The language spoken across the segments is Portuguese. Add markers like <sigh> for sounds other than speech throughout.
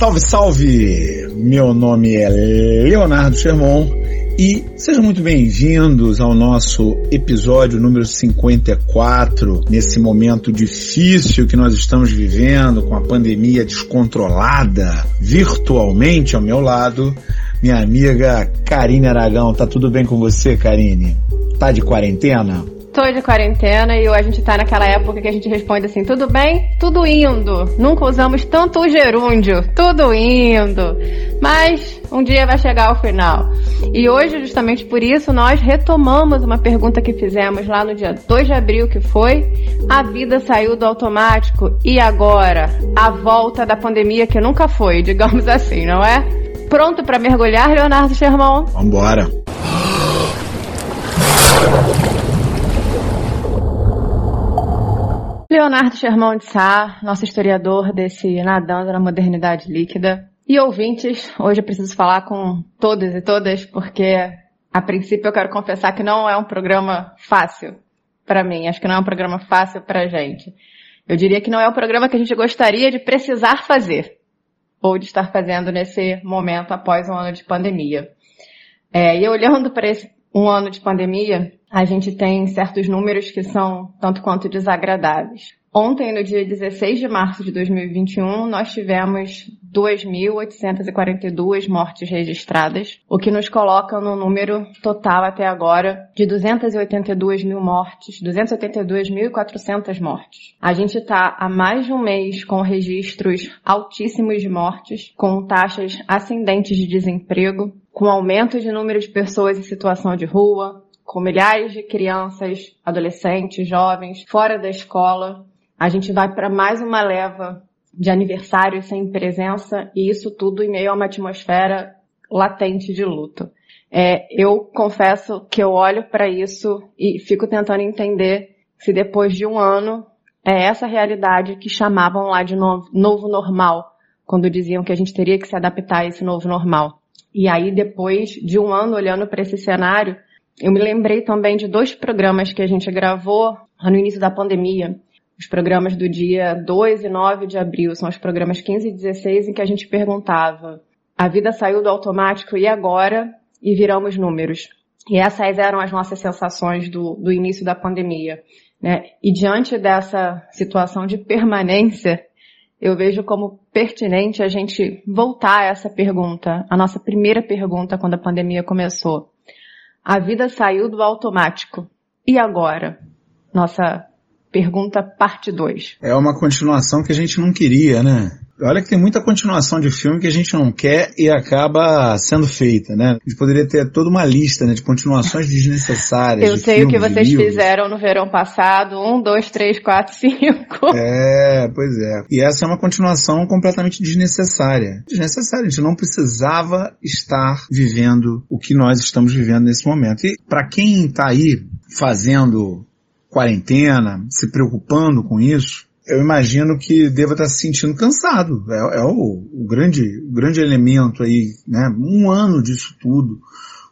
Salve, salve! Meu nome é Leonardo Sherman e sejam muito bem-vindos ao nosso episódio número 54, nesse momento difícil que nós estamos vivendo com a pandemia descontrolada, virtualmente ao meu lado, minha amiga Karine Aragão. Tá tudo bem com você, Karine? Tá de quarentena? Tô de quarentena e a gente tá naquela época que a gente responde assim, tudo bem? Tudo indo. Nunca usamos tanto o gerúndio. Tudo indo. Mas um dia vai chegar ao final. E hoje, justamente por isso, nós retomamos uma pergunta que fizemos lá no dia 2 de abril, que foi: a vida saiu do automático e agora? A volta da pandemia que nunca foi, digamos assim, não é? Pronto para mergulhar, Leonardo Sherman? Vambora. Leonardo Sherman de Sá, nosso historiador desse Nadando na Modernidade Líquida. E ouvintes, hoje eu preciso falar com todos e todas, porque a princípio eu quero confessar que não é um programa fácil para mim. Acho que não é um programa fácil para gente. Eu diria que não é um programa que a gente gostaria de precisar fazer, ou de estar fazendo nesse momento após um ano de pandemia. É, e olhando para esse um ano de pandemia, a gente tem certos números que são tanto quanto desagradáveis. Ontem, no dia 16 de março de 2021, nós tivemos 2.842 mortes registradas, o que nos coloca no número total até agora de 282 mil mortes, 282.400 mortes. A gente está há mais de um mês com registros altíssimos de mortes, com taxas ascendentes de desemprego, com aumento de número de pessoas em situação de rua, com milhares de crianças, adolescentes, jovens fora da escola. A gente vai para mais uma leva de aniversários sem presença e isso tudo em meio a uma atmosfera latente de luto. É, eu confesso que eu olho para isso e fico tentando entender se depois de um ano é essa realidade que chamavam lá de novo, novo normal, quando diziam que a gente teria que se adaptar a esse novo normal. E aí, depois de um ano olhando para esse cenário, eu me lembrei também de dois programas que a gente gravou no início da pandemia. Os programas do dia 2 e 9 de abril, são os programas 15 e 16, em que a gente perguntava: a vida saiu do automático e agora? E viramos números. E essas eram as nossas sensações do, do início da pandemia. Né? E diante dessa situação de permanência, eu vejo como pertinente a gente voltar a essa pergunta, a nossa primeira pergunta quando a pandemia começou. A vida saiu do automático. E agora? Nossa pergunta parte 2. É uma continuação que a gente não queria, né? Olha que tem muita continuação de filme que a gente não quer e acaba sendo feita, né? A gente poderia ter toda uma lista né, de continuações desnecessárias. Eu sei filmes, o que vocês fizeram no verão passado. Um, dois, três, quatro, cinco. <laughs> É, pois é. E essa é uma continuação completamente desnecessária. Desnecessária. A gente não precisava estar vivendo o que nós estamos vivendo nesse momento. E para quem está aí fazendo quarentena, se preocupando com isso, eu imagino que deva estar se sentindo cansado. É, é o, o, grande, o grande elemento aí, né? Um ano disso tudo.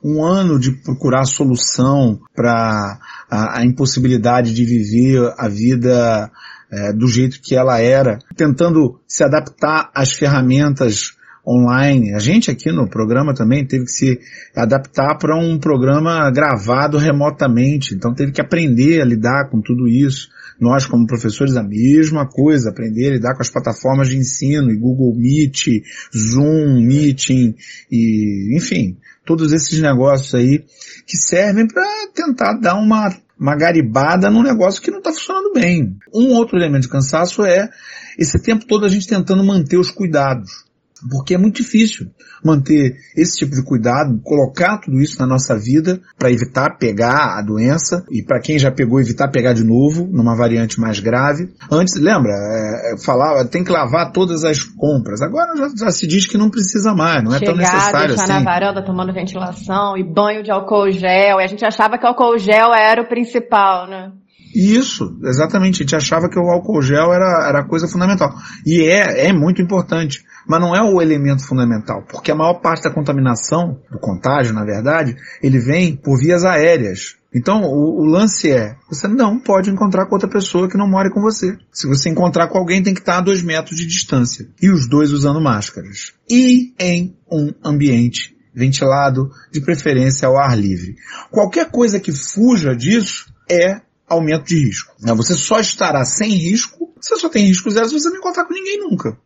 Um ano de procurar solução para a, a, impossibilidade de viver a vida é, do jeito que ela era, tentando se adaptar às ferramentas online. A gente aqui no programa também teve que se adaptar para um programa gravado remotamente, então teve que aprender a lidar com tudo isso. Nós, como professores, a mesma coisa, aprender a lidar com as plataformas de ensino, e Google Meet, Zoom, Meeting, e, enfim, todos esses negócios aí que servem para tentar dar uma, uma garibada num negócio que não está funcionando bem. Um outro elemento de cansaço é esse tempo todo a gente tentando manter os cuidados. Porque é muito difícil manter esse tipo de cuidado, colocar tudo isso na nossa vida para evitar pegar a doença e para quem já pegou evitar pegar de novo numa variante mais grave. Antes, lembra, é, é falava tem que lavar todas as compras. Agora já, já, se diz que não precisa mais, não é Chegar, tão necessário deixar assim. na varanda tomando ventilação e banho de álcool gel. E a gente achava que o álcool gel era o principal, né? Isso, exatamente. A gente achava que o álcool gel era, era a coisa fundamental. E é, é muito importante mas não é o elemento fundamental, porque a maior parte da contaminação, do contágio, na verdade, ele vem por vias aéreas. Então, o, o, lance é, você não pode encontrar com outra pessoa que não more com você. Se você encontrar com alguém, tem que estar a dois metros de distância. E os dois usando máscaras. E em um ambiente ventilado, de preferência ao ar livre. Qualquer coisa que fuja disso é aumento de risco. Você só estará sem risco, você só tem risco zero se você não encontrar com ninguém nunca.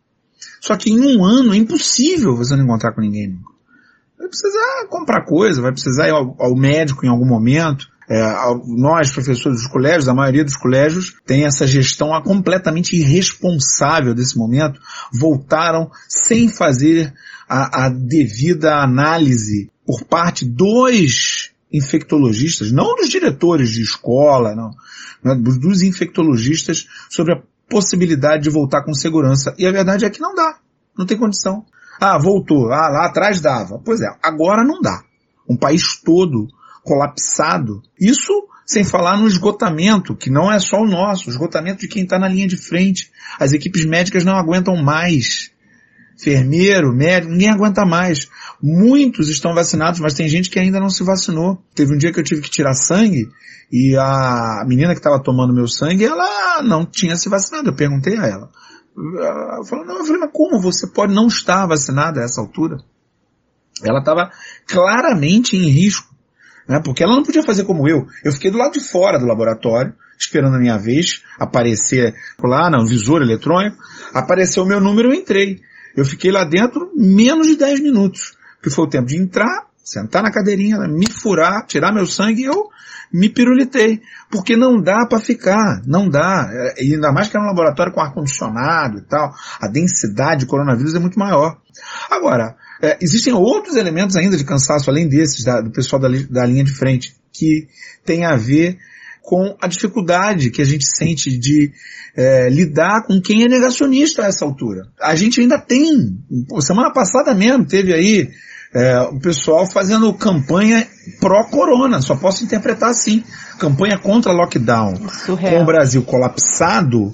Só que em um ano é impossível você não encontrar com ninguém nunca. Vai precisar comprar coisa, vai precisar ir ao, ao médico em algum momento, é, nós, professores dos colégios, a maioria dos colégios, tem essa gestão completamente irresponsável desse momento, voltaram sem fazer a, a devida análise por parte dos infectologistas, não dos diretores de escola, não, não, dos infectologistas sobre a possibilidade de voltar com segurança. E a verdade é que não dá. Não tem condição. Ah, voltou. Ah, lá atrás dava. Pois é, agora não dá. Um país todo colapsado. Isso sem falar no esgotamento, que não é só o nosso, o esgotamento de quem está na linha de frente. As equipes médicas não aguentam mais. Enfermeiro, médico, ninguém aguenta mais. Muitos estão vacinados, mas tem gente que ainda não se vacinou. Teve um dia que eu tive que tirar sangue e a menina que estava tomando meu sangue, ela não tinha se vacinado. Eu perguntei a ela. Ela falou, não, eu falei, mas como você pode não estar vacinada a essa altura? Ela estava claramente em risco né? Porque ela não podia fazer como eu. Eu fiquei do lado de fora do laboratório, esperando a minha vez, aparecer lá no visor eletrônico, apareceu o meu número, eu entrei. Eu fiquei lá dentro menos de 10 minutos, que foi o tempo de entrar, sentar na cadeirinha, me furar, tirar meu sangue e eu me pirulitei. Porque não dá para ficar, não dá. É, e ainda mais que é um laboratório com ar-condicionado e tal, a densidade de coronavírus é muito maior. Agora, é, existem outros elementos ainda de cansaço, além desses, da, do pessoal da, da linha de frente, que tem a ver com a dificuldade que a gente sente de é, lidar com quem é negacionista a essa altura. A gente ainda tem, semana passada mesmo, teve aí é, o pessoal fazendo campanha pró-corona, só posso interpretar assim. Campanha contra lockdown. Surreal. Com o Brasil colapsado,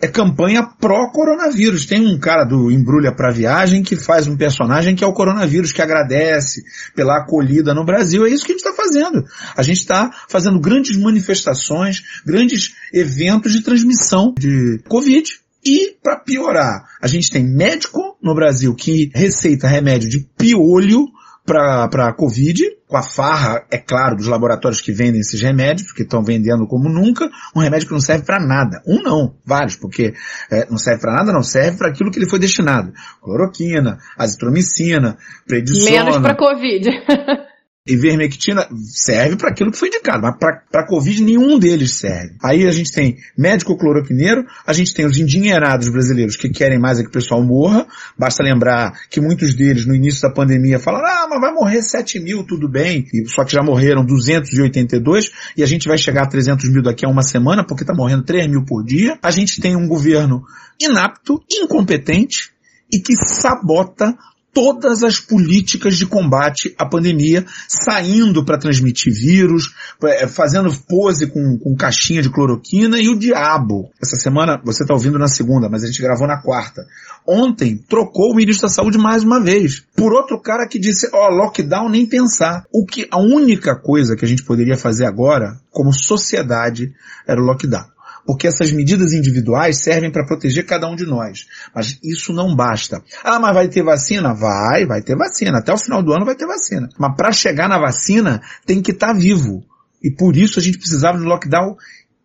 é campanha pró-coronavírus. Tem um cara do Embrulha pra Viagem que faz um personagem que é o coronavírus, que agradece pela acolhida no Brasil. É isso que a gente está fazendo. A gente está fazendo grandes manifestações, grandes eventos de transmissão de Covid. E, para piorar, a gente tem médico no Brasil que receita remédio de piolho para a Covid, com a farra, é claro, dos laboratórios que vendem esses remédios, que estão vendendo como nunca, um remédio que não serve para nada. Um não, vários, porque é, não serve para nada, não serve para aquilo que ele foi destinado. Cloroquina, azitromicina, prednisona. Menos para Covid. <laughs> Ivermectina serve para aquilo que foi indicado, mas para Covid nenhum deles serve. Aí a gente tem médico cloroquineiro, a gente tem os endinheirados brasileiros que querem mais é que o pessoal morra. Basta lembrar que muitos deles no início da pandemia falaram, ah, mas vai morrer 7 mil, tudo bem. E, só que já morreram 282 e a gente vai chegar a 300 mil daqui a uma semana porque está morrendo 3 mil por dia. A gente tem um governo inapto, incompetente, e que sabota todas as políticas de combate à pandemia, saindo para transmitir vírus, é, fazendo pose com, com caixinha de cloroquina e o diabo. Essa semana, você está ouvindo na segunda, mas a gente gravou na quarta. Ontem, trocou o ministro da Saúde mais uma vez. Por outro cara que disse, ó, oh, lockdown nem pensar. O que, a única coisa que a gente poderia fazer agora, como sociedade, era o lockdown porque essas medidas individuais servem para proteger cada um de nós. Mas isso não basta. Ah, mas vai ter vacina? Vai, vai ter vacina. Até o final do ano vai ter vacina. Mas para chegar na vacina tem que estar tá vivo. E por isso a gente precisava de lockdown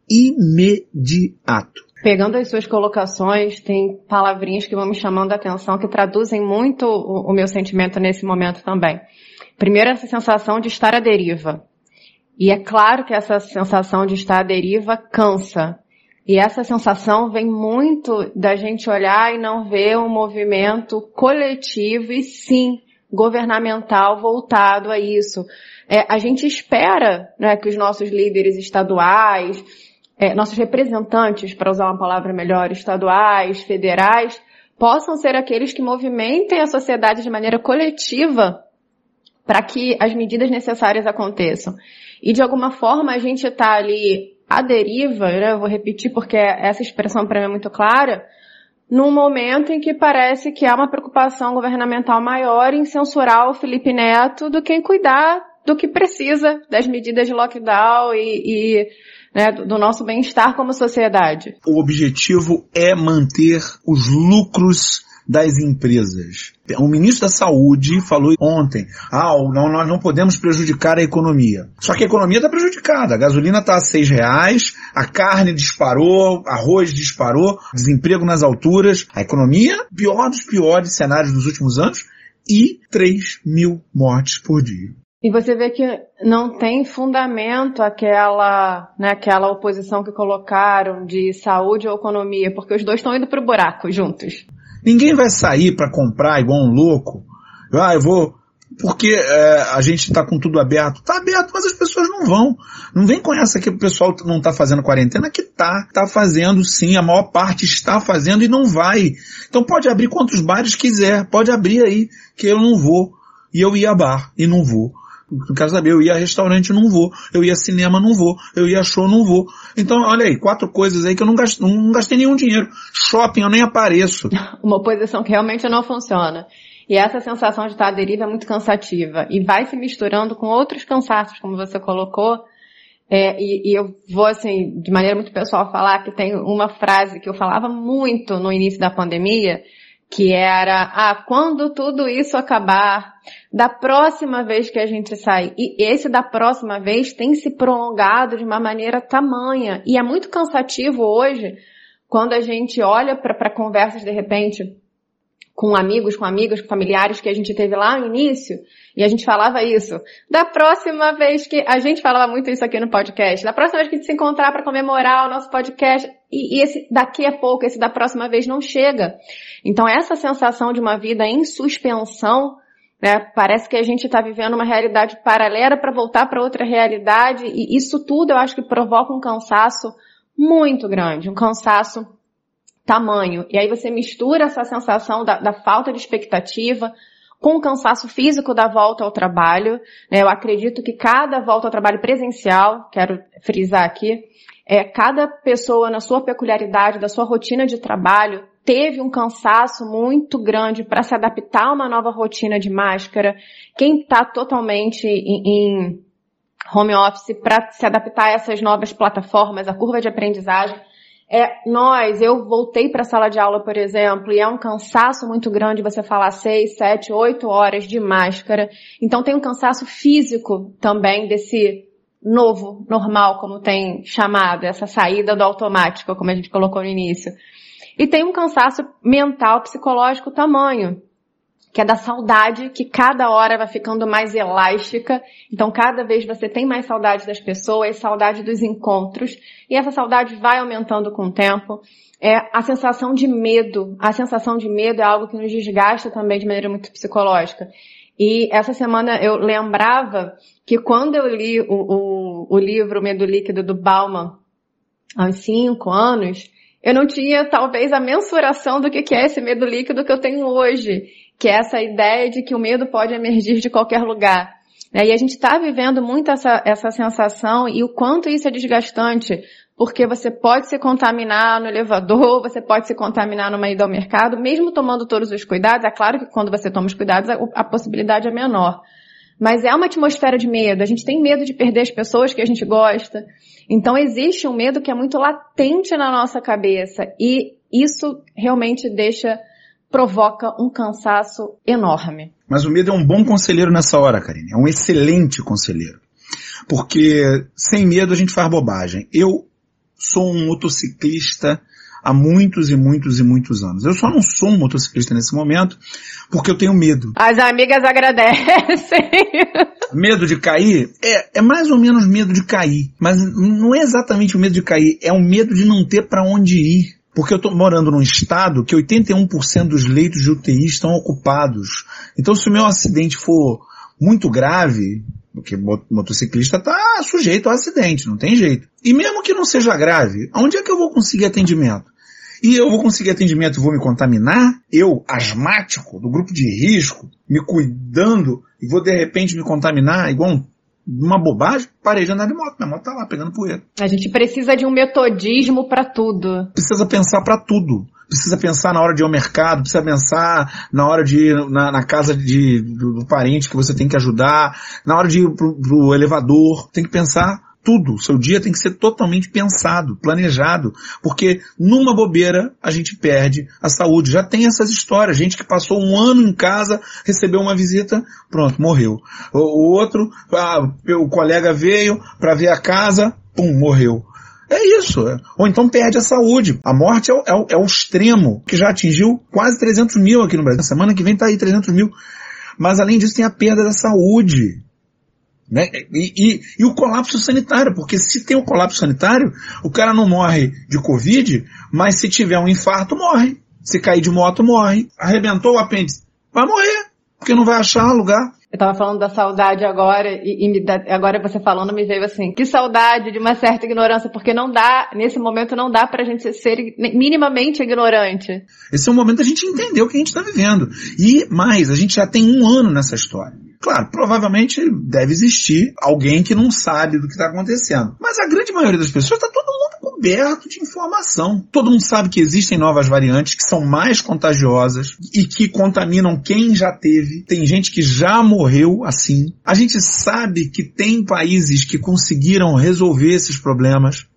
imediato. Pegando as suas colocações, tem palavrinhas que vão me chamando a atenção que traduzem muito o, o meu sentimento nesse momento também. Primeiro, essa sensação de estar à deriva. E é claro que essa sensação de estar à deriva cansa. E essa sensação vem muito da gente olhar e não ver um movimento coletivo e sim governamental voltado a isso. É, a gente espera né, que os nossos líderes estaduais, é, nossos representantes, para usar uma palavra melhor, estaduais, federais, possam ser aqueles que movimentem a sociedade de maneira coletiva para que as medidas necessárias aconteçam. E de alguma forma a gente está ali a deriva, né, eu vou repetir porque essa expressão para mim é muito clara, num momento em que parece que há uma preocupação governamental maior em censurar o Felipe Neto do que em cuidar do que precisa das medidas de lockdown e, e né, do nosso bem-estar como sociedade. O objetivo é manter os lucros das empresas. O ministro da Saúde falou ontem, ah, não, nós não podemos prejudicar a economia. Só que a economia está prejudicada. A gasolina está a seis reais, a carne disparou, arroz disparou, desemprego nas alturas. A economia, pior dos piores cenários dos últimos anos, e 3 mil mortes por dia. E você vê que não tem fundamento aquela, né, aquela oposição que colocaram de saúde ou economia, porque os dois estão indo pro buraco juntos. Ninguém vai sair para comprar igual um louco. Ah, eu vou. Porque é, a gente está com tudo aberto. Está aberto, mas as pessoas não vão. Não vem com essa que o pessoal não está fazendo quarentena, que tá. Tá fazendo sim, a maior parte está fazendo e não vai. Então pode abrir quantos bares quiser. Pode abrir aí, que eu não vou. E eu ia a bar e não vou. Quero saber, eu ia a restaurante, não vou. Eu ia a cinema, não vou. Eu ia a show, não vou. Então, olha aí, quatro coisas aí que eu não gastei, não gastei nenhum dinheiro. Shopping, eu nem apareço. <laughs> Uma oposição que realmente não funciona. E essa sensação de estar à deriva é muito cansativa. E vai se misturando com outros cansaços, como você colocou. É, e, e, eu vou, assim, de maneira muito pessoal falar que tem uma frase que eu falava muito no início da pandemia, que era, ah, quando tudo isso acabar, da próxima vez que a gente sair. E esse da próxima vez tem se prolongado de uma maneira tamanha. E é muito cansativo hoje, quando a gente olha para conversas de repente com amigos, com amigas, com familiares que a gente teve lá no início, e a gente falava isso. Da próxima vez que, a gente falava muito isso aqui no podcast, da próxima vez que a gente se encontrar para comemorar o nosso podcast, e, e esse daqui a pouco, esse da próxima vez não chega. Então essa sensação de uma vida em suspensão, né, parece que a gente está vivendo uma realidade paralela para voltar para outra realidade, e isso tudo eu acho que provoca um cansaço muito grande, um cansaço tamanho. E aí você mistura essa sensação da, da falta de expectativa com o cansaço físico da volta ao trabalho. Né? Eu acredito que cada volta ao trabalho presencial, quero frisar aqui, é, cada pessoa na sua peculiaridade, da sua rotina de trabalho, teve um cansaço muito grande para se adaptar a uma nova rotina de máscara. Quem está totalmente em, em home office para se adaptar a essas novas plataformas, a curva de aprendizagem é, nós, eu voltei para a sala de aula, por exemplo, e é um cansaço muito grande você falar seis, sete, oito horas de máscara. Então tem um cansaço físico também desse novo, normal, como tem chamado, essa saída do automático, como a gente colocou no início. E tem um cansaço mental, psicológico tamanho que é da saudade, que cada hora vai ficando mais elástica. Então, cada vez você tem mais saudade das pessoas, saudade dos encontros, e essa saudade vai aumentando com o tempo. É a sensação de medo. A sensação de medo é algo que nos desgasta também de maneira muito psicológica. E essa semana eu lembrava que quando eu li o, o, o livro Medo Líquido do Bauman, há uns cinco anos, eu não tinha talvez a mensuração do que é esse medo líquido que eu tenho hoje que é essa ideia de que o medo pode emergir de qualquer lugar. Né? E a gente está vivendo muito essa, essa sensação e o quanto isso é desgastante, porque você pode se contaminar no elevador, você pode se contaminar numa ida ao mercado, mesmo tomando todos os cuidados. É claro que quando você toma os cuidados, a, a possibilidade é menor. Mas é uma atmosfera de medo. A gente tem medo de perder as pessoas que a gente gosta. Então existe um medo que é muito latente na nossa cabeça. E isso realmente deixa provoca um cansaço enorme. Mas o medo é um bom conselheiro nessa hora, Karine. É um excelente conselheiro. Porque sem medo a gente faz bobagem. Eu sou um motociclista há muitos e muitos e muitos anos. Eu só não sou um motociclista nesse momento porque eu tenho medo. As amigas agradecem. <laughs> Medo de cair? É, é mais ou menos medo de cair. Mas não é exatamente o medo de cair, é o medo de não ter para onde ir. Porque eu estou morando num estado que 81% dos leitos de UTI estão ocupados. Então se o meu acidente for muito grave, porque motociclista está sujeito a acidente, não tem jeito. E mesmo que não seja grave, onde é que eu vou conseguir atendimento? E eu vou conseguir atendimento e vou me contaminar? Eu, asmático, do grupo de risco, me cuidando, e vou de repente me contaminar igual um uma bobagem, parei de andar de moto. Minha moto tá lá pegando poeira. A gente precisa de um metodismo para tudo. Precisa pensar para tudo. precisa pensar na hora de ir ao mercado, precisa pensar na hora de ir na, na casa de, do, do, parente que você tem que ajudar, na hora de ir pro, pro elevador, tem que pensar tudo. Seu dia tem que ser totalmente pensado, planejado, porque numa bobeira a gente perde a saúde. Já tem essas histórias, gente que passou um ano em casa, recebeu uma visita, pronto, morreu. O, o outro, ah, o colega veio para ver a casa, pum, morreu. É isso. Ou então perde a saúde. A morte é o, é o, é o extremo, que já atingiu quase 300 mil aqui no Brasil. Semana que vem tá aí 300 mil. Mas além disso tem a perda da saúde. Né? E, e, e, o colapso sanitário, porque se tem um colapso sanitário, o cara não morre de Covid, mas se tiver um infarto, morre. Se cair de moto, morre. Arrebentou o apêndice, vai morrer, porque não vai achar lugar. Eu tava falando da saudade agora, e, e da, agora você falando me veio assim, que saudade de uma certa ignorância, porque não dá, nesse momento não dá pra gente ser minimamente ignorante. Esse é o momento da gente entender o que a gente tá vivendo. E mais, a gente já tem um ano nessa história. Claro, provavelmente deve existir alguém que não sabe do que está acontecendo. Mas a grande maioria das pessoas está todo mundo coberto de informação. Todo mundo sabe que existem novas variantes que são mais contagiosas e que contaminam quem já teve. Tem gente que já morreu assim. A gente sabe que tem países que conseguiram resolver esses problemas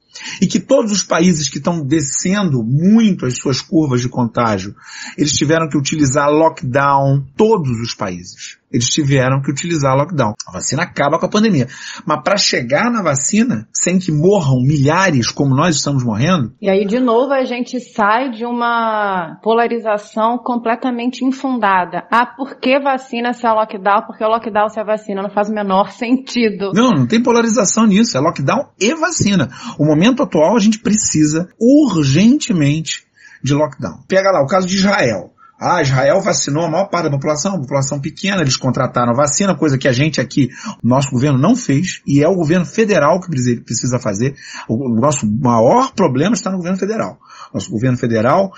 e que todos os países que estão descendo muito as suas curvas de contágio, eles tiveram que utilizar lockdown, todos os países eles tiveram que utilizar lockdown. A vacina acaba com a pandemia. Mas para chegar na vacina, sem que morram milhares como nós estamos morrendo. E aí, de novo, a gente sai de uma polarização completamente infundada. Ah, por que vacina se é lockdown? Porque lockdown se é vacina. Não faz o menor sentido. Não, não tem polarização nisso. É lockdown e vacina. O momento atual a gente precisa urgentemente de lockdown. Pega lá o caso de Israel. Ah, Israel vacinou a maior parte da população, população pequena, eles contrataram vacina, coisa que a gente aqui, nosso governo não fez, e é o governo federal que precisa fazer. O nosso maior problema está no governo federal. Nosso governo federal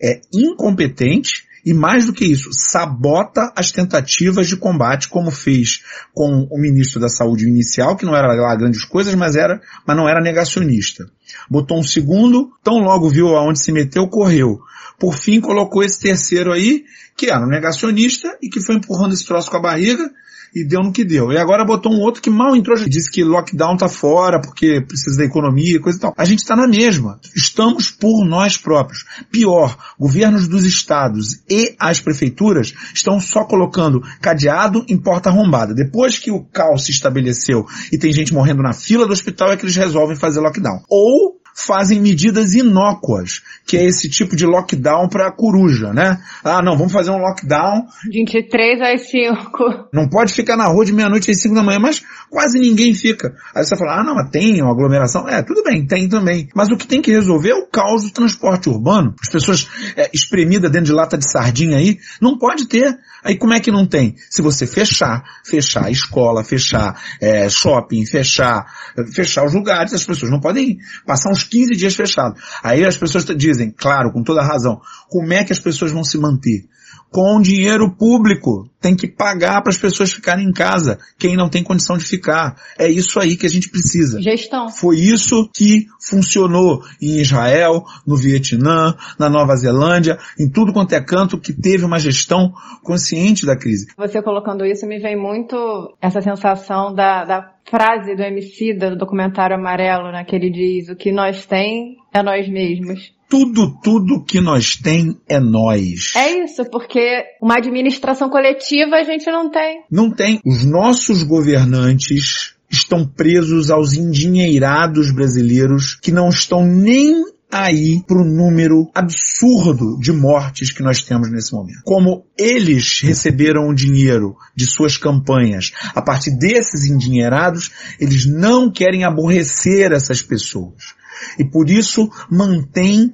é incompetente e mais do que isso, sabota as tentativas de combate, como fez com o ministro da Saúde inicial, que não era lá grandes coisas, mas era, mas não era negacionista. Botou um segundo, tão logo viu aonde se meteu, correu. Por fim, colocou esse terceiro aí, que era um negacionista e que foi empurrando esse troço com a barriga e deu no que deu. E agora botou um outro que mal entrou, disse que lockdown tá fora porque precisa da economia, coisa e tal. A gente está na mesma. Estamos por nós próprios. Pior, governos dos estados e as prefeituras estão só colocando cadeado em porta arrombada. Depois que o caos se estabeleceu e tem gente morrendo na fila do hospital é que eles resolvem fazer lockdown. Ou fazem medidas inócuas, que é esse tipo de lockdown para coruja, né? Ah, não, vamos fazer um lockdown. 23 às 5. Não pode ficar na rua de meia-noite às 5 da manhã, mas quase ninguém fica. Aí você fala, ah, não, mas tem uma aglomeração. É, tudo bem, tem também. Mas o que tem que resolver é o caos do transporte urbano. As pessoas é, espremidas dentro de lata de sardinha aí, não pode ter. Aí como é que não tem? Se você fechar, fechar escola, fechar é, shopping, fechar, fechar os lugares, as pessoas não podem passar uns 15 dias fechados. Aí as pessoas dizem, claro, com toda razão, como é que as pessoas vão se manter? Com dinheiro público. Tem que pagar para as pessoas ficarem em casa, quem não tem condição de ficar. É isso aí que a gente precisa. Gestão. Foi isso que funcionou em Israel, no Vietnã, na Nova Zelândia, em tudo quanto é canto que teve uma gestão consciente da crise. Você colocando isso me vem muito essa sensação da, da frase do MC do documentário Amarelo, né, que ele diz, o que nós tem é nós mesmos tudo, tudo que nós tem é nós. É isso, porque uma administração coletiva a gente não tem. Não tem. Os nossos governantes estão presos aos endinheirados brasileiros que não estão nem aí para o número absurdo de mortes que nós temos nesse momento. Como eles receberam o dinheiro de suas campanhas a partir desses endinheirados, eles não querem aborrecer essas pessoas e por isso mantém,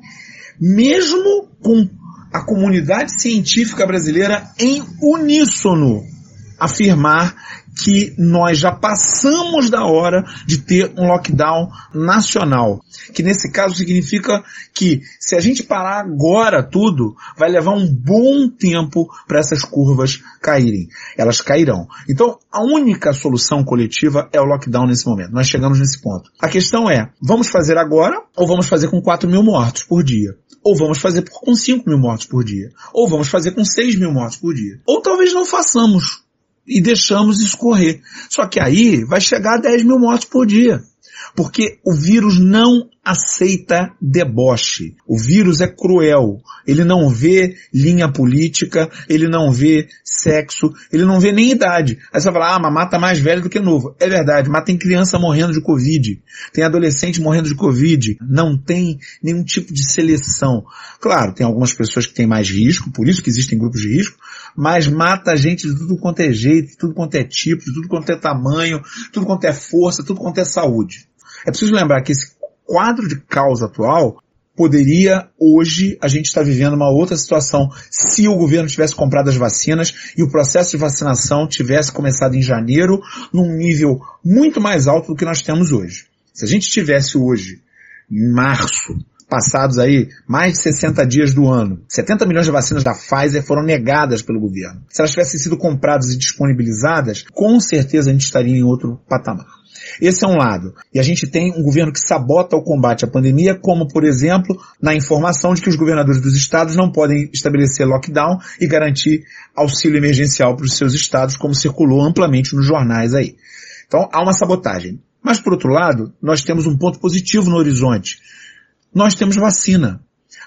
mesmo com a comunidade científica brasileira em uníssono, afirmar que nós já passamos da hora de ter um lockdown nacional. Que nesse caso significa que se a gente parar agora tudo, vai levar um bom tempo para essas curvas caírem. Elas cairão. Então, a única solução coletiva é o lockdown nesse momento. Nós chegamos nesse ponto. A questão é, vamos fazer agora ou vamos fazer com 4 mil mortos por dia? Ou vamos fazer com 5 mil mortos por dia? Ou vamos fazer com 6 mil mortos por dia? Ou talvez não façamos e deixamos escorrer. Só que aí vai chegar a 10 mil mortos por dia. Porque o vírus não aceita deboche. O vírus é cruel. Ele não vê linha política, ele não vê sexo, ele não vê nem idade. Aí você vai falar, ah, mas mata mais velho do que novo. É verdade, mas tem criança morrendo de Covid. Tem adolescente morrendo de Covid. Não tem nenhum tipo de seleção. Claro, tem algumas pessoas que têm mais risco, por isso que existem grupos de risco, mas mata a gente de tudo quanto é jeito, de tudo quanto é tipo, de tudo quanto é tamanho, tudo quanto é força, tudo quanto é saúde. É preciso lembrar que esse quadro de causa atual poderia hoje a gente estar vivendo uma outra situação se o governo tivesse comprado as vacinas e o processo de vacinação tivesse começado em janeiro num nível muito mais alto do que nós temos hoje. Se a gente tivesse hoje, em março, passados aí mais de 60 dias do ano, 70 milhões de vacinas da Pfizer foram negadas pelo governo. Se elas tivessem sido compradas e disponibilizadas, com certeza a gente estaria em outro patamar. Esse é um lado. E a gente tem um governo que sabota o combate à pandemia, como, por exemplo, na informação de que os governadores dos estados não podem estabelecer lockdown e garantir auxílio emergencial para os seus estados, como circulou amplamente nos jornais aí. Então, há uma sabotagem. Mas, por outro lado, nós temos um ponto positivo no horizonte. Nós temos vacina.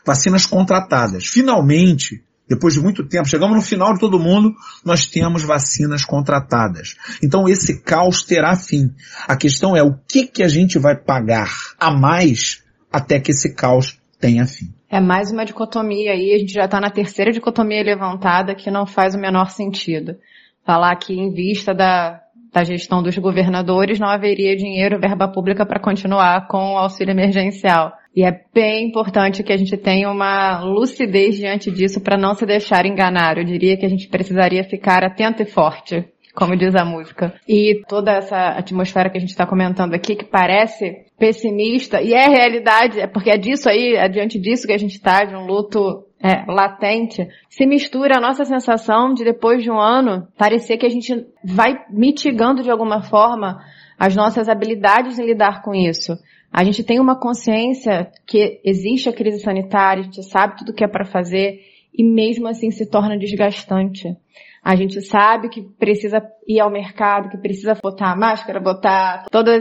Vacinas contratadas. Finalmente, depois de muito tempo, chegamos no final de todo mundo, nós temos vacinas contratadas. Então esse caos terá fim. A questão é o que que a gente vai pagar a mais até que esse caos tenha fim. É mais uma dicotomia aí, a gente já está na terceira dicotomia levantada que não faz o menor sentido. Falar que em vista da, da gestão dos governadores não haveria dinheiro, verba pública para continuar com o auxílio emergencial. E é bem importante que a gente tenha uma lucidez diante disso para não se deixar enganar. Eu diria que a gente precisaria ficar atento e forte, como diz a música. E toda essa atmosfera que a gente está comentando aqui, que parece pessimista, e é realidade, é porque é disso aí, é diante disso que a gente está, de um luto é, latente, se mistura a nossa sensação de depois de um ano parecer que a gente vai mitigando de alguma forma as nossas habilidades em lidar com isso. A gente tem uma consciência que existe a crise sanitária, a gente sabe tudo o que é para fazer e mesmo assim se torna desgastante. A gente sabe que precisa ir ao mercado, que precisa botar máscara, botar todos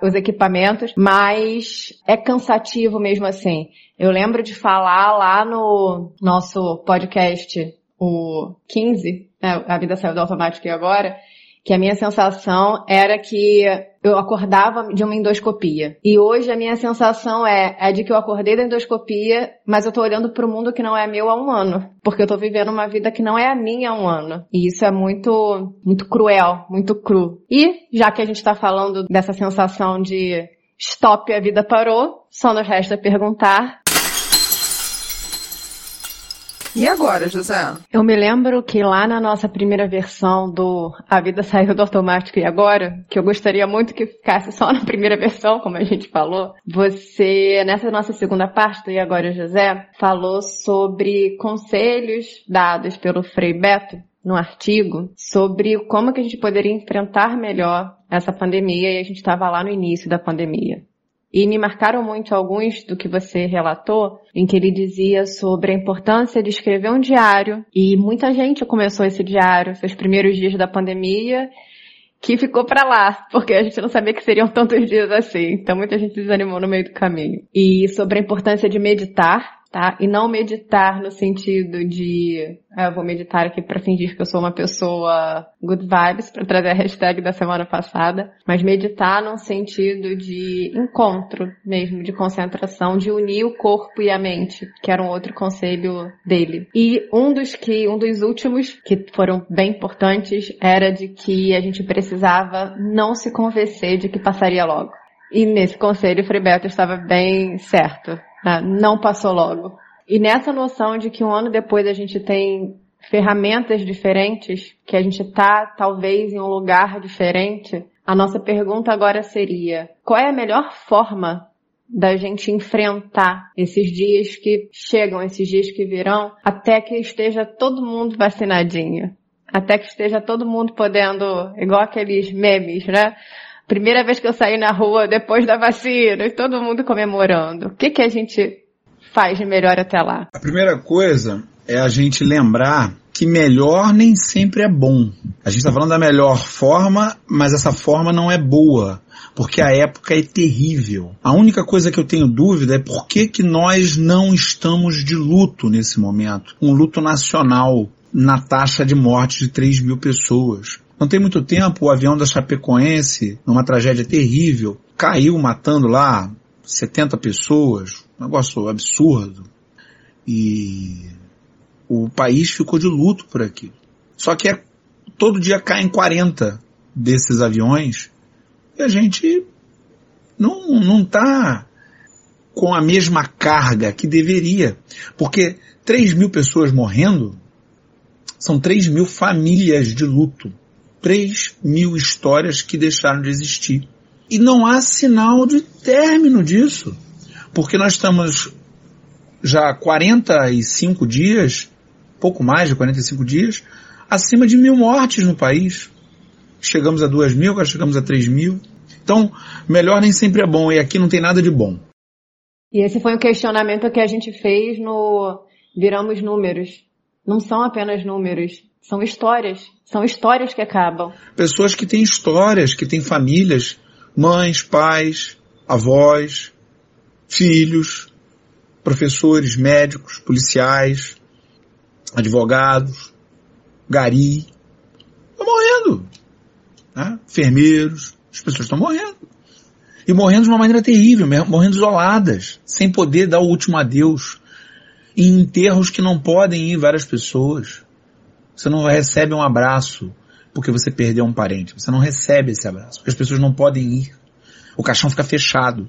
os equipamentos, mas é cansativo mesmo assim. Eu lembro de falar lá no nosso podcast, o 15, né, A Vida Saiu do Automático e Agora, que a minha sensação era que eu acordava de uma endoscopia. E hoje a minha sensação é, é de que eu acordei da endoscopia, mas eu tô olhando para o mundo que não é meu há um ano. Porque eu tô vivendo uma vida que não é a minha há um ano. E isso é muito, muito cruel, muito cru. E, já que a gente tá falando dessa sensação de stop, a vida parou, só nos resta perguntar e agora, José? Eu me lembro que lá na nossa primeira versão do A Vida Saiu do Automático e Agora, que eu gostaria muito que ficasse só na primeira versão, como a gente falou, você, nessa nossa segunda parte do E Agora, José, falou sobre conselhos dados pelo Frei Beto no artigo sobre como que a gente poderia enfrentar melhor essa pandemia e a gente estava lá no início da pandemia. E me marcaram muito alguns do que você relatou, em que ele dizia sobre a importância de escrever um diário. E muita gente começou esse diário, seus primeiros dias da pandemia, que ficou para lá, porque a gente não sabia que seriam tantos dias assim. Então muita gente desanimou no meio do caminho. E sobre a importância de meditar, tá? E não meditar no sentido de, ah, eu vou meditar aqui para fingir que eu sou uma pessoa good vibes, para trazer a hashtag da semana passada, mas meditar no sentido de encontro mesmo, de concentração, de unir o corpo e a mente, que era um outro conselho dele. E um dos que, um dos últimos que foram bem importantes era de que a gente precisava não se convencer de que passaria logo. E nesse conselho o Frei Beto estava bem certo. Né? Não passou logo. E nessa noção de que um ano depois a gente tem ferramentas diferentes, que a gente está talvez em um lugar diferente, a nossa pergunta agora seria: qual é a melhor forma da gente enfrentar esses dias que chegam, esses dias que virão, até que esteja todo mundo vacinadinho? Até que esteja todo mundo podendo, igual aqueles memes, né? Primeira vez que eu saí na rua depois da vacina, e todo mundo comemorando. O que, que a gente faz de melhor até lá? A primeira coisa é a gente lembrar que melhor nem sempre é bom. A gente está falando da melhor forma, mas essa forma não é boa, porque a época é terrível. A única coisa que eu tenho dúvida é por que, que nós não estamos de luto nesse momento. Um luto nacional na taxa de morte de 3 mil pessoas. Não tem muito tempo, o avião da Chapecoense, numa tragédia terrível, caiu matando lá 70 pessoas. Um negócio absurdo. E o país ficou de luto por aqui. Só que é, todo dia caem 40 desses aviões e a gente não, não tá com a mesma carga que deveria. Porque 3 mil pessoas morrendo são 3 mil famílias de luto. 3 mil histórias que deixaram de existir. E não há sinal de término disso. Porque nós estamos já há 45 dias, pouco mais de 45 dias, acima de mil mortes no país. Chegamos a 2 mil, agora chegamos a 3 mil. Então, melhor nem sempre é bom, e aqui não tem nada de bom. E esse foi o questionamento que a gente fez no Viramos Números. Não são apenas números, são histórias. São histórias que acabam. Pessoas que têm histórias, que têm famílias, mães, pais, avós, filhos, professores, médicos, policiais, advogados, gari. Estão morrendo. Né? Enfermeiros, as pessoas estão morrendo. E morrendo de uma maneira terrível, morrendo isoladas, sem poder dar o último adeus. Em enterros que não podem ir várias pessoas. Você não recebe um abraço porque você perdeu um parente. Você não recebe esse abraço, porque as pessoas não podem ir. O caixão fica fechado.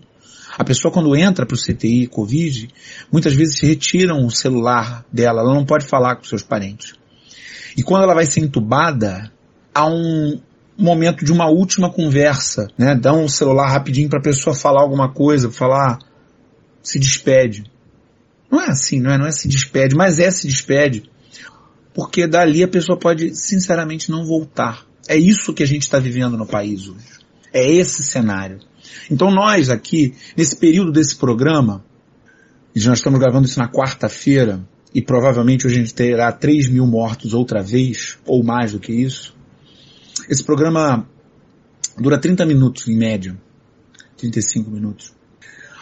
A pessoa quando entra para o CTI Covid, muitas vezes retiram o celular dela, ela não pode falar com seus parentes. E quando ela vai ser entubada, há um momento de uma última conversa, né? Dá um celular rapidinho para a pessoa falar alguma coisa, falar, se despede. Não é assim, não é? Não é se despede, mas é se despede. Porque dali a pessoa pode, sinceramente, não voltar. É isso que a gente está vivendo no país hoje. É esse cenário. Então nós aqui, nesse período desse programa, nós estamos gravando isso na quarta-feira, e provavelmente hoje a gente terá 3 mil mortos outra vez, ou mais do que isso. Esse programa dura 30 minutos em média, 35 minutos.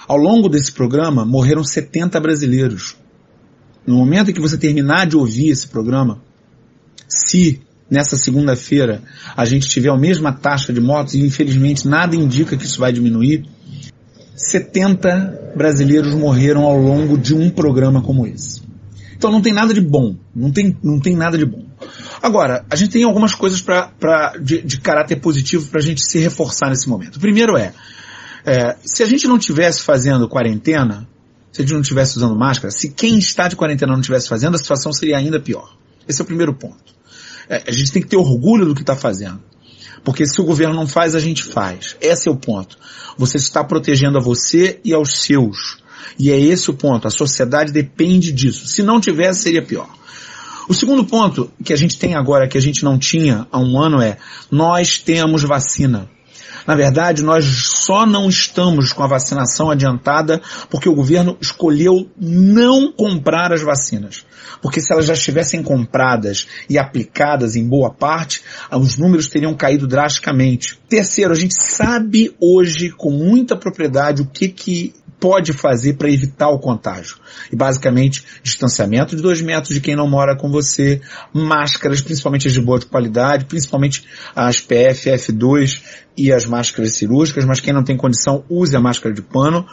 Ao longo desse programa morreram 70 brasileiros. No momento em que você terminar de ouvir esse programa, se nessa segunda-feira a gente tiver a mesma taxa de mortos, e infelizmente nada indica que isso vai diminuir, 70 brasileiros morreram ao longo de um programa como esse. Então não tem nada de bom, não tem, não tem nada de bom. Agora, a gente tem algumas coisas pra, pra, de, de caráter positivo para a gente se reforçar nesse momento. O primeiro é, é, se a gente não tivesse fazendo quarentena, se a gente não estivesse usando máscara, se quem está de quarentena não estivesse fazendo, a situação seria ainda pior. Esse é o primeiro ponto. É, a gente tem que ter orgulho do que está fazendo. Porque se o governo não faz, a gente faz. Esse é o ponto. Você está protegendo a você e aos seus. E é esse o ponto. A sociedade depende disso. Se não tivesse, seria pior. O segundo ponto que a gente tem agora, que a gente não tinha há um ano, é nós temos vacina. Na verdade, nós só não estamos com a vacinação adiantada porque o governo escolheu não comprar as vacinas. Porque se elas já estivessem compradas e aplicadas em boa parte, os números teriam caído drasticamente. Terceiro, a gente sabe hoje com muita propriedade o que que pode fazer para evitar o contágio. E basicamente, distanciamento de dois metros de quem não mora com você, máscaras, principalmente as de boa qualidade, principalmente as PFF2 e as máscaras cirúrgicas, mas quem não tem condição, use a máscara de pano.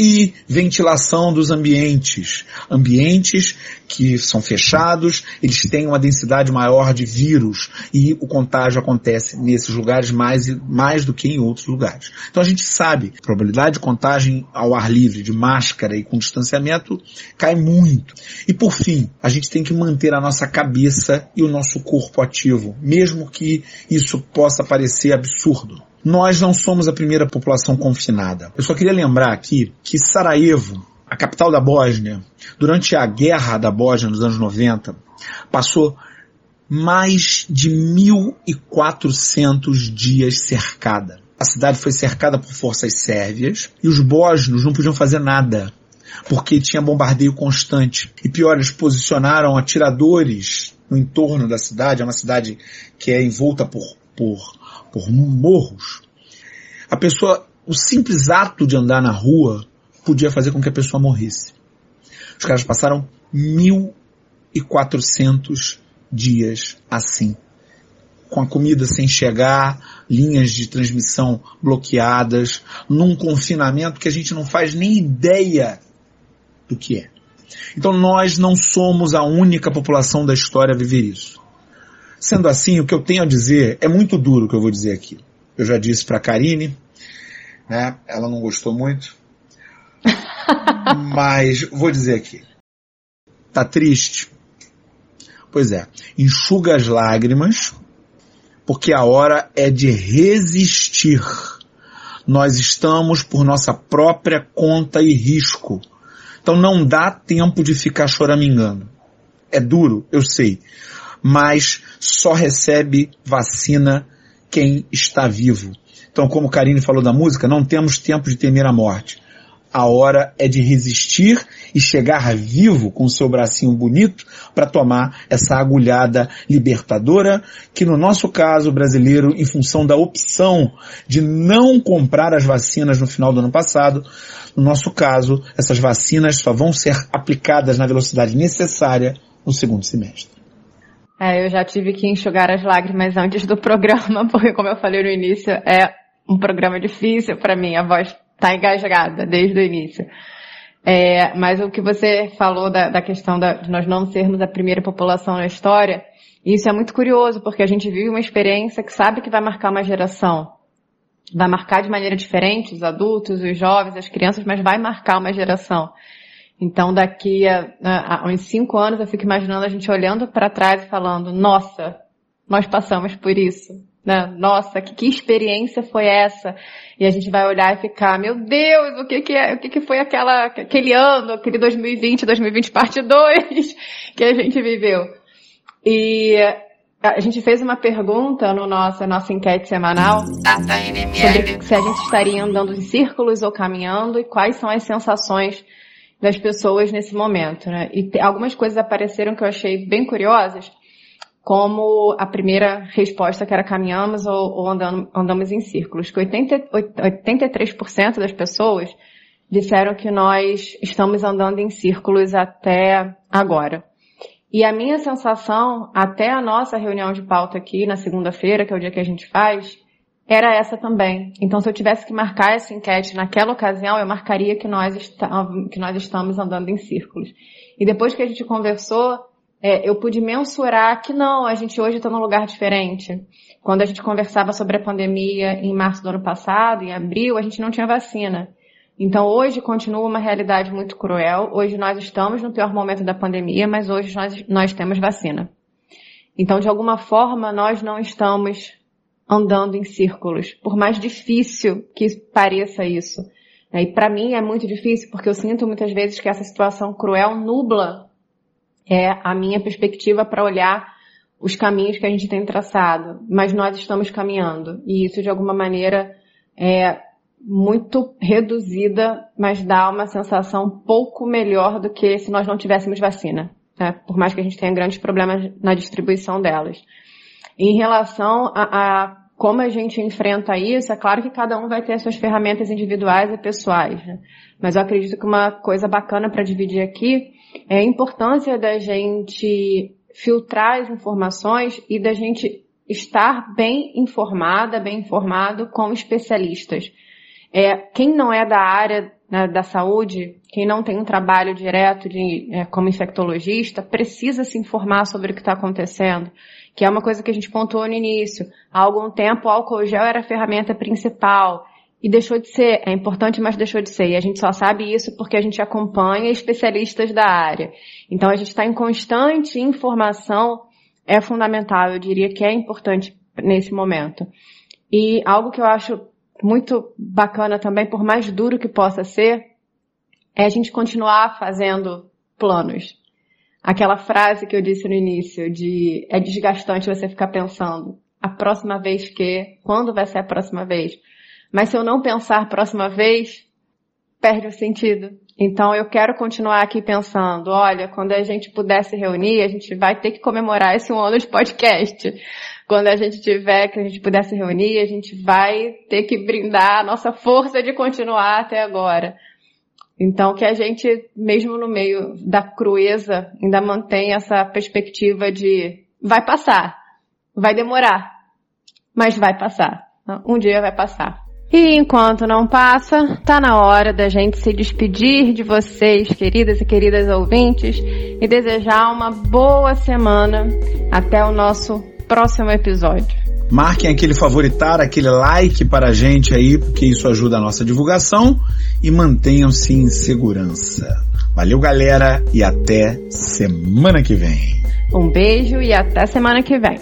E ventilação dos ambientes. Ambientes que são fechados, eles têm uma densidade maior de vírus e o contágio acontece nesses lugares mais, mais do que em outros lugares. Então a gente sabe, a probabilidade de contagem ao ar livre, de máscara e com distanciamento cai muito. E por fim, a gente tem que manter a nossa cabeça e o nosso corpo ativo, mesmo que isso possa parecer absurdo. Nós não somos a primeira população confinada. Eu só queria lembrar aqui que Sarajevo, a capital da Bósnia, durante a guerra da Bósnia nos anos 90, passou mais de 1.400 dias cercada. A cidade foi cercada por forças sérvias e os bósnios não podiam fazer nada porque tinha bombardeio constante. E pior, eles posicionaram atiradores no entorno da cidade, é uma cidade que é envolta por, por por morros, a pessoa, o simples ato de andar na rua podia fazer com que a pessoa morresse. Os caras passaram 1.400 dias assim. Com a comida sem chegar, linhas de transmissão bloqueadas, num confinamento que a gente não faz nem ideia do que é. Então nós não somos a única população da história a viver isso. Sendo assim, o que eu tenho a dizer é muito duro o que eu vou dizer aqui. Eu já disse para Karine, né? Ela não gostou muito. <laughs> mas vou dizer aqui. Tá triste? Pois é. Enxuga as lágrimas, porque a hora é de resistir. Nós estamos por nossa própria conta e risco. Então não dá tempo de ficar choramingando. É duro, eu sei mas só recebe vacina quem está vivo. Então, como Karine falou da música, não temos tempo de temer a morte. A hora é de resistir e chegar vivo com seu bracinho bonito para tomar essa agulhada libertadora, que no nosso caso brasileiro, em função da opção de não comprar as vacinas no final do ano passado, no nosso caso, essas vacinas só vão ser aplicadas na velocidade necessária no segundo semestre. É, eu já tive que enxugar as lágrimas antes do <laughs> programa, porque como eu falei no início, é um programa difícil para mim, a voz tá engasgada desde o início. É, mas o que você falou da, da questão da, de nós não sermos a primeira população na história, isso é muito curioso, porque a gente vive uma experiência que sabe que vai marcar uma geração. Vai marcar de maneira diferente os adultos, os jovens, as crianças, mas vai marcar uma geração. Então, daqui a, a, a uns cinco anos, eu fico imaginando a gente olhando para trás e falando: nossa, nós passamos por isso. Né? Nossa, que, que experiência foi essa? E a gente vai olhar e ficar, meu Deus, o que que é, o que que foi aquela, aquele ano, aquele 2020, 2020 parte 2 <laughs> que a gente viveu. E a gente fez uma pergunta no nosso, nossa enquete semanal sobre se a gente estaria andando em círculos ou caminhando e quais são as sensações das pessoas nesse momento, né? E algumas coisas apareceram que eu achei bem curiosas, como a primeira resposta que era caminhamos ou, ou andamos, andamos em círculos, que 80, 83% das pessoas disseram que nós estamos andando em círculos até agora. E a minha sensação, até a nossa reunião de pauta aqui na segunda-feira, que é o dia que a gente faz, era essa também. Então, se eu tivesse que marcar essa enquete naquela ocasião, eu marcaria que nós, está, que nós estamos andando em círculos. E depois que a gente conversou, é, eu pude mensurar que não, a gente hoje está num lugar diferente. Quando a gente conversava sobre a pandemia em março do ano passado, em abril, a gente não tinha vacina. Então hoje continua uma realidade muito cruel. Hoje nós estamos no pior momento da pandemia, mas hoje nós, nós temos vacina. Então, de alguma forma, nós não estamos andando em círculos, por mais difícil que pareça isso. E para mim é muito difícil porque eu sinto muitas vezes que essa situação cruel nubla é a minha perspectiva para olhar os caminhos que a gente tem traçado, mas nós estamos caminhando e isso de alguma maneira é muito reduzida, mas dá uma sensação pouco melhor do que se nós não tivéssemos vacina, né? por mais que a gente tenha grandes problemas na distribuição delas. Em relação a, a como a gente enfrenta isso, é claro que cada um vai ter as suas ferramentas individuais e pessoais, né? Mas eu acredito que uma coisa bacana para dividir aqui é a importância da gente filtrar as informações e da gente estar bem informada, bem informado com especialistas. É, quem não é da área né, da saúde, quem não tem um trabalho direto de, é, como infectologista, precisa se informar sobre o que está acontecendo, que é uma coisa que a gente pontuou no início. Há algum tempo o álcool gel era a ferramenta principal e deixou de ser. É importante, mas deixou de ser. E a gente só sabe isso porque a gente acompanha especialistas da área. Então a gente está em constante informação, é fundamental, eu diria que é importante nesse momento. E algo que eu acho muito bacana também, por mais duro que possa ser, é a gente continuar fazendo planos. Aquela frase que eu disse no início de é desgastante você ficar pensando a próxima vez que, quando vai ser a próxima vez. Mas se eu não pensar próxima vez, perde o sentido. Então eu quero continuar aqui pensando, olha, quando a gente puder se reunir, a gente vai ter que comemorar esse um ano de podcast. Quando a gente tiver, que a gente puder se reunir, a gente vai ter que brindar a nossa força de continuar até agora. Então que a gente, mesmo no meio da crueza, ainda mantenha essa perspectiva de vai passar, vai demorar, mas vai passar. Um dia vai passar. E enquanto não passa, tá na hora da gente se despedir de vocês, queridas e queridas ouvintes, e desejar uma boa semana até o nosso próximo episódio. Marquem aquele favoritar, aquele like para a gente aí, porque isso ajuda a nossa divulgação e mantenham-se em segurança. Valeu, galera, e até semana que vem. Um beijo e até semana que vem.